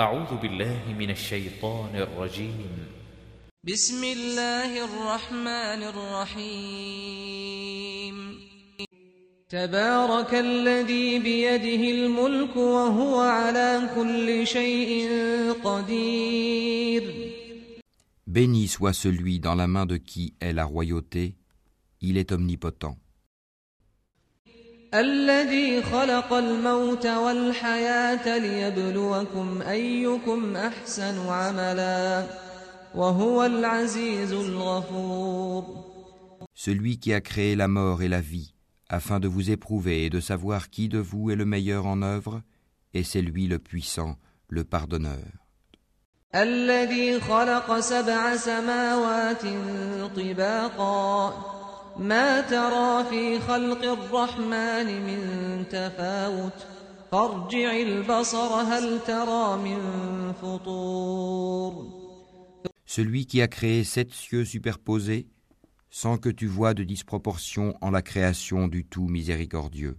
أعوذ بالله من الشيطان الرجيم. بسم الله الرحمن الرحيم. تبارك الذي بيده الملك وهو على كل شيء قدير. Béni soit celui dans la main de qui est la royauté, il est omnipotent. الذي خلق الموت والحياة ليبلوكم أيكم أحسن عملا وهو العزيز الغفور Celui qui a créé la mort et la vie, afin de vous éprouver et de savoir qui de vous est le meilleur en œuvre, et c'est lui le puissant, le pardonneur. الذي خلق سبع سماوات طباقا ما ترى في خلق الرحمن من تفاوت فارجع البصر هل ترى من فطور Celui qui a créé sept cieux superposés, sans que tu vois de disproportion en la création du tout miséricordieux.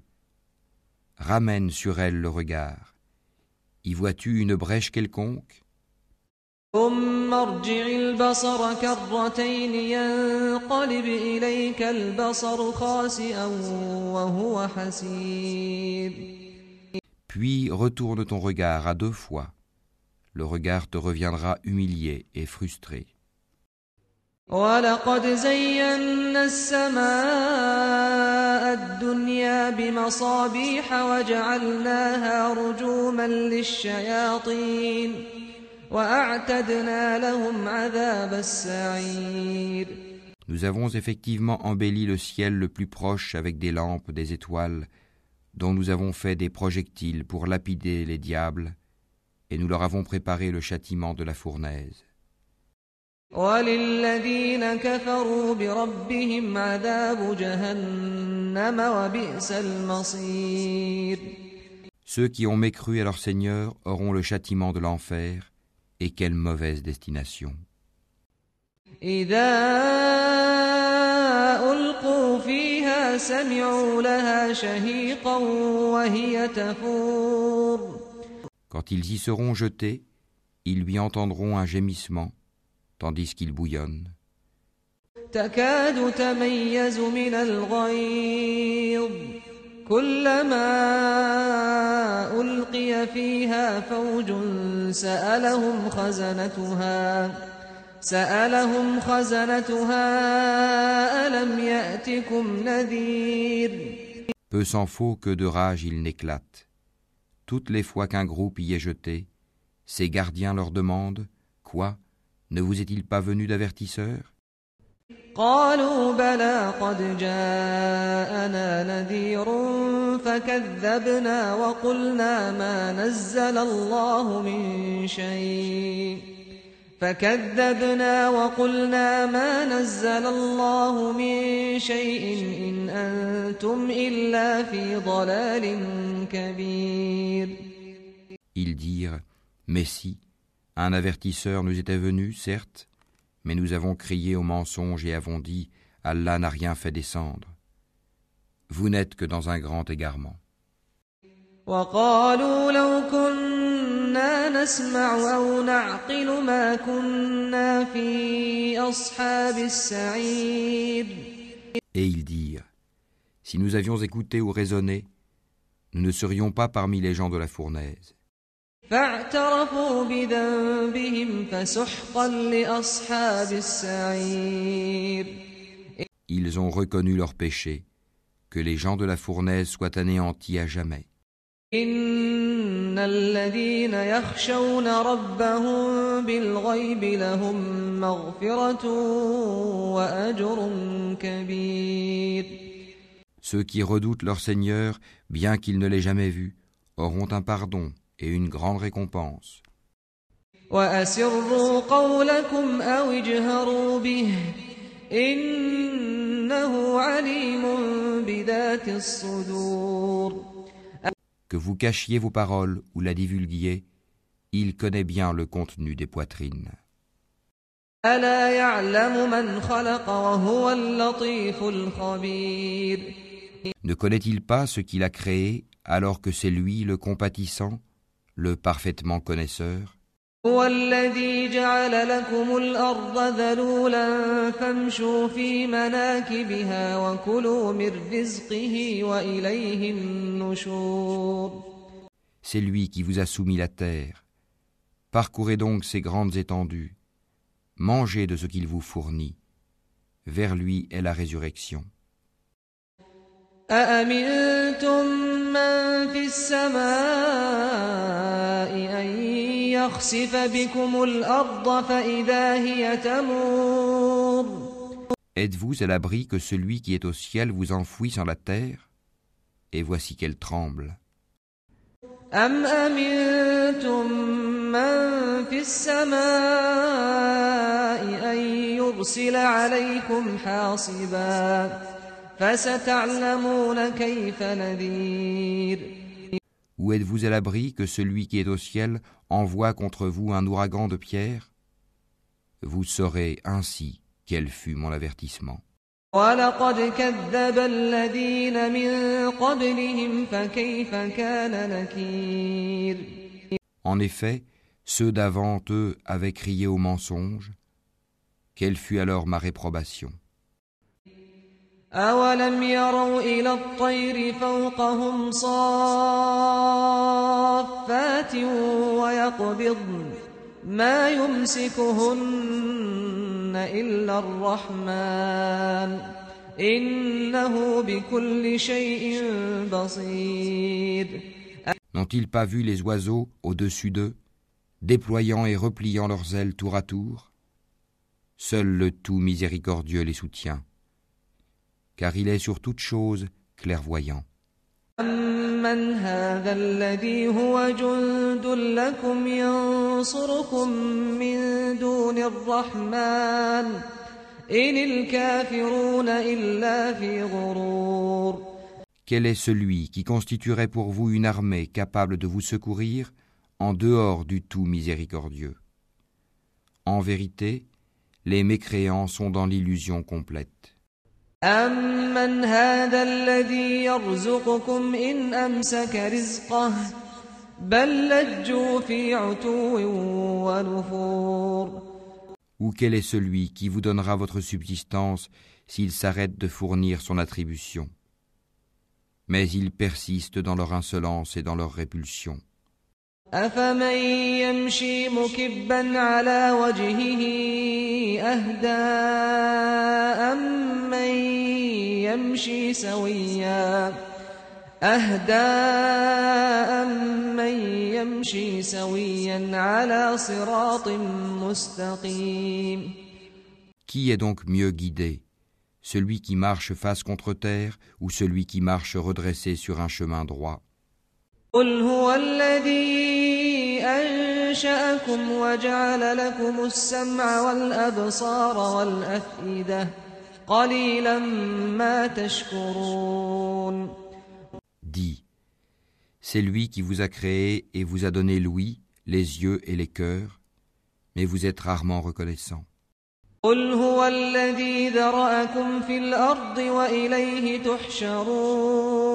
Ramène sur elle le regard. Y vois-tu une brèche quelconque ثم ارجع البصر كرتين ينقلب إليك البصر خاسئا وهو حسير Puis retourne ton regard à deux fois. Le regard te reviendra humilié et frustré. ولقد زينا السماء الدنيا بمصابيح وجعلناها رجوما للشياطين Nous avons effectivement embelli le ciel le plus proche avec des lampes, des étoiles, dont nous avons fait des projectiles pour lapider les diables, et nous leur avons préparé le châtiment de la fournaise. Ceux qui ont mécru à leur Seigneur auront le châtiment de l'enfer, et quelle mauvaise destination. Quand ils y seront jetés, ils lui entendront un gémissement, tandis qu'il bouillonne. تكاد تميز من الغيظ كلما ألقي فيها فوج سألهم خزنتها سألهم خزنتها ألم يأتكم نذير Peu s'en faut que de rage il n'éclate. Toutes les fois qu'un groupe y est jeté, ses gardiens leur demandent Quoi Ne vous est-il pas venu d'avertisseur قالوا بلى قد جاءنا نذير فكذبنا وقلنا ما نزل الله من شيء. فكذبنا وقلنا ما نزل الله من شيء إن أنتم إلا في ضلال كبير. Ils dirent Mais si, un avertisseur nous était venu, certes, mais nous avons crié au mensonge et avons dit Allah n'a rien fait descendre. Vous n'êtes que dans un grand égarement. Et ils dirent Si nous avions écouté ou raisonné, nous ne serions pas parmi les gens de la fournaise. فاعترفوا بذنبهم فسحقا لأصحاب السعير Ils ont reconnu leur péché, que les gens de la fournaise soient anéantis à jamais. إن الذين يخشون ربهم بالغيب لهم مغفرة وأجر كبير Ceux qui redoutent leur Seigneur, bien qu'ils ne l'aient jamais vu, auront un pardon et une grande récompense. Que vous cachiez vos paroles ou la divulguiez, il connaît bien le contenu des poitrines. Ne connaît-il pas ce qu'il a créé alors que c'est lui le compatissant le parfaitement connaisseur, هو الذي جعل لكم الأرض ذلولا فامشوا في مناكبها وكلوا من رزقه وإليه النشور c'est lui qui vous a soumis la terre. Parcourez donc ces grandes étendues, mangez de ce qu'il vous fournit. Vers lui est la résurrection. أأمنتم من في السماء أن يخسف بكم الأرض فإذا هي تمور Êtes-vous à l'abri que celui qui est au ciel vous enfouisse en la terre Et voici qu'elle tremble. أم أمنتم من في السماء أن يرسل عليكم حاصبا Où êtes-vous à l'abri que celui qui est au ciel envoie contre vous un ouragan de pierre? Vous saurez ainsi quel fut mon avertissement. En effet, ceux d'avant eux avaient crié au mensonge. Quelle fut alors ma réprobation? أولم يروا إلى الطير فوقهم صافات ويقبضن ما يمسكهن إلا الرحمن إنه بكل شيء بصير N'ont-ils pas vu les oiseaux au-dessus d'eux, déployant et repliant leurs ailes tour à tour Seul le tout miséricordieux les soutient, car il est sur toute chose clairvoyant. أمن هذا الذي هو جند لكم ينصركم من دون الرحمن إن الكافرون إلا في غرور Quel est celui qui constituerait pour vous une armée capable de vous secourir en dehors du tout miséricordieux En vérité, les mécréants sont dans l'illusion complète. أمن هذا الذي يرزقكم إن أمسك رزقه بل لجوا في عتو ونفور Ou quel est celui qui vous donnera votre subsistance s'il s'arrête de fournir son attribution Mais ils persistent dans leur insolence et dans leur répulsion. أفمن يمشي مكبا على وجهه أهدى أمن يمشي سويا أهدى أمن يمشي سويا على صراط مستقيم Qui est donc mieux guidé Celui qui marche face contre terre ou celui qui marche redressé sur un chemin droit قل هو الذي أنشأكم وجعل لكم السمع والأبصار والأفئدة قليلا ما تشكرون Dis, c'est lui qui vous a créé et vous a donné l'ouïe, les yeux et les cœurs, mais vous êtes rarement reconnaissant. قل هو الذي ذرأكم في الأرض وإليه تحشرون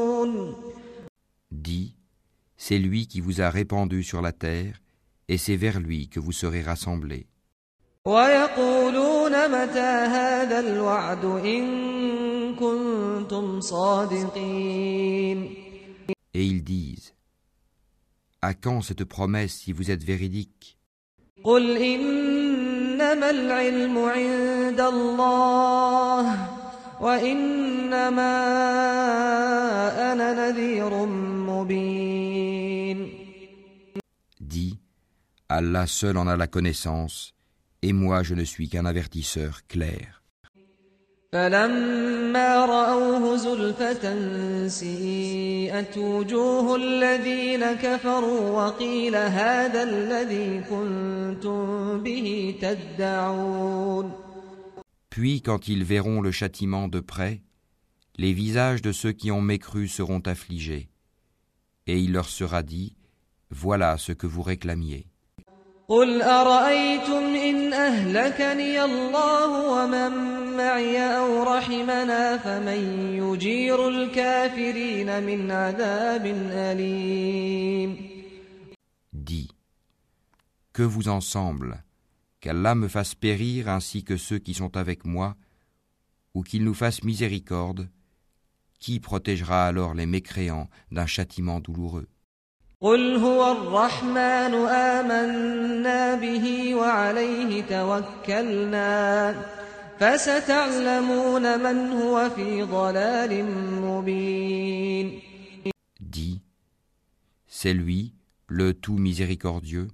Dis, c'est lui qui vous a répandu sur la terre, et c'est vers lui que vous serez rassemblés. ويقولون متى هذا الوعد إن كنتم صادقين Et ils disent, À quand cette promesse si vous êtes véridique قل إنما العلم عند الله وإنما أنا نذير مبين Allah seul en a la connaissance, et moi je ne suis qu'un avertisseur clair. فلما رأوه زلفة سيئت وجوه الذين كفروا وقيل هذا الذي كنتم به تدعون Puis quand ils verront le châtiment de près, les visages de ceux qui ont mécru seront affligés, et il leur sera dit, Voilà ce que vous réclamiez. قل أرأيتم إن أهلكني الله ومن معي أو رحمنا فمن يجير الكافرين من عذاب أليم Que vous ensemble, qu'Allah me fasse périr ainsi que ceux qui sont avec moi, ou qu'il nous fasse miséricorde, qui protégera alors les mécréants d'un châtiment douloureux قل هو الرحمن آمنا به وعليه توكلنا فستعلمون من هو في ضلال مبين Dis, c'est lui, le tout miséricordieux.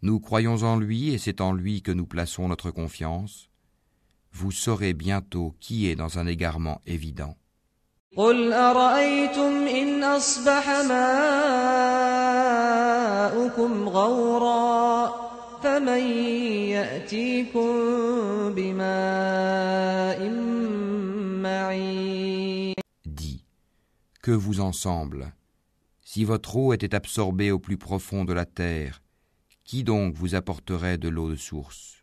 Nous croyons en lui et c'est en lui que nous plaçons notre confiance. Vous saurez bientôt qui est dans un égarement évident. قل أرأيتم إن أصبح ماؤكم غورا فمن يأتيكم بماء معين Dis, que vous ensemble, si votre eau était absorbée au plus profond de la terre, qui donc vous apporterait de l'eau de source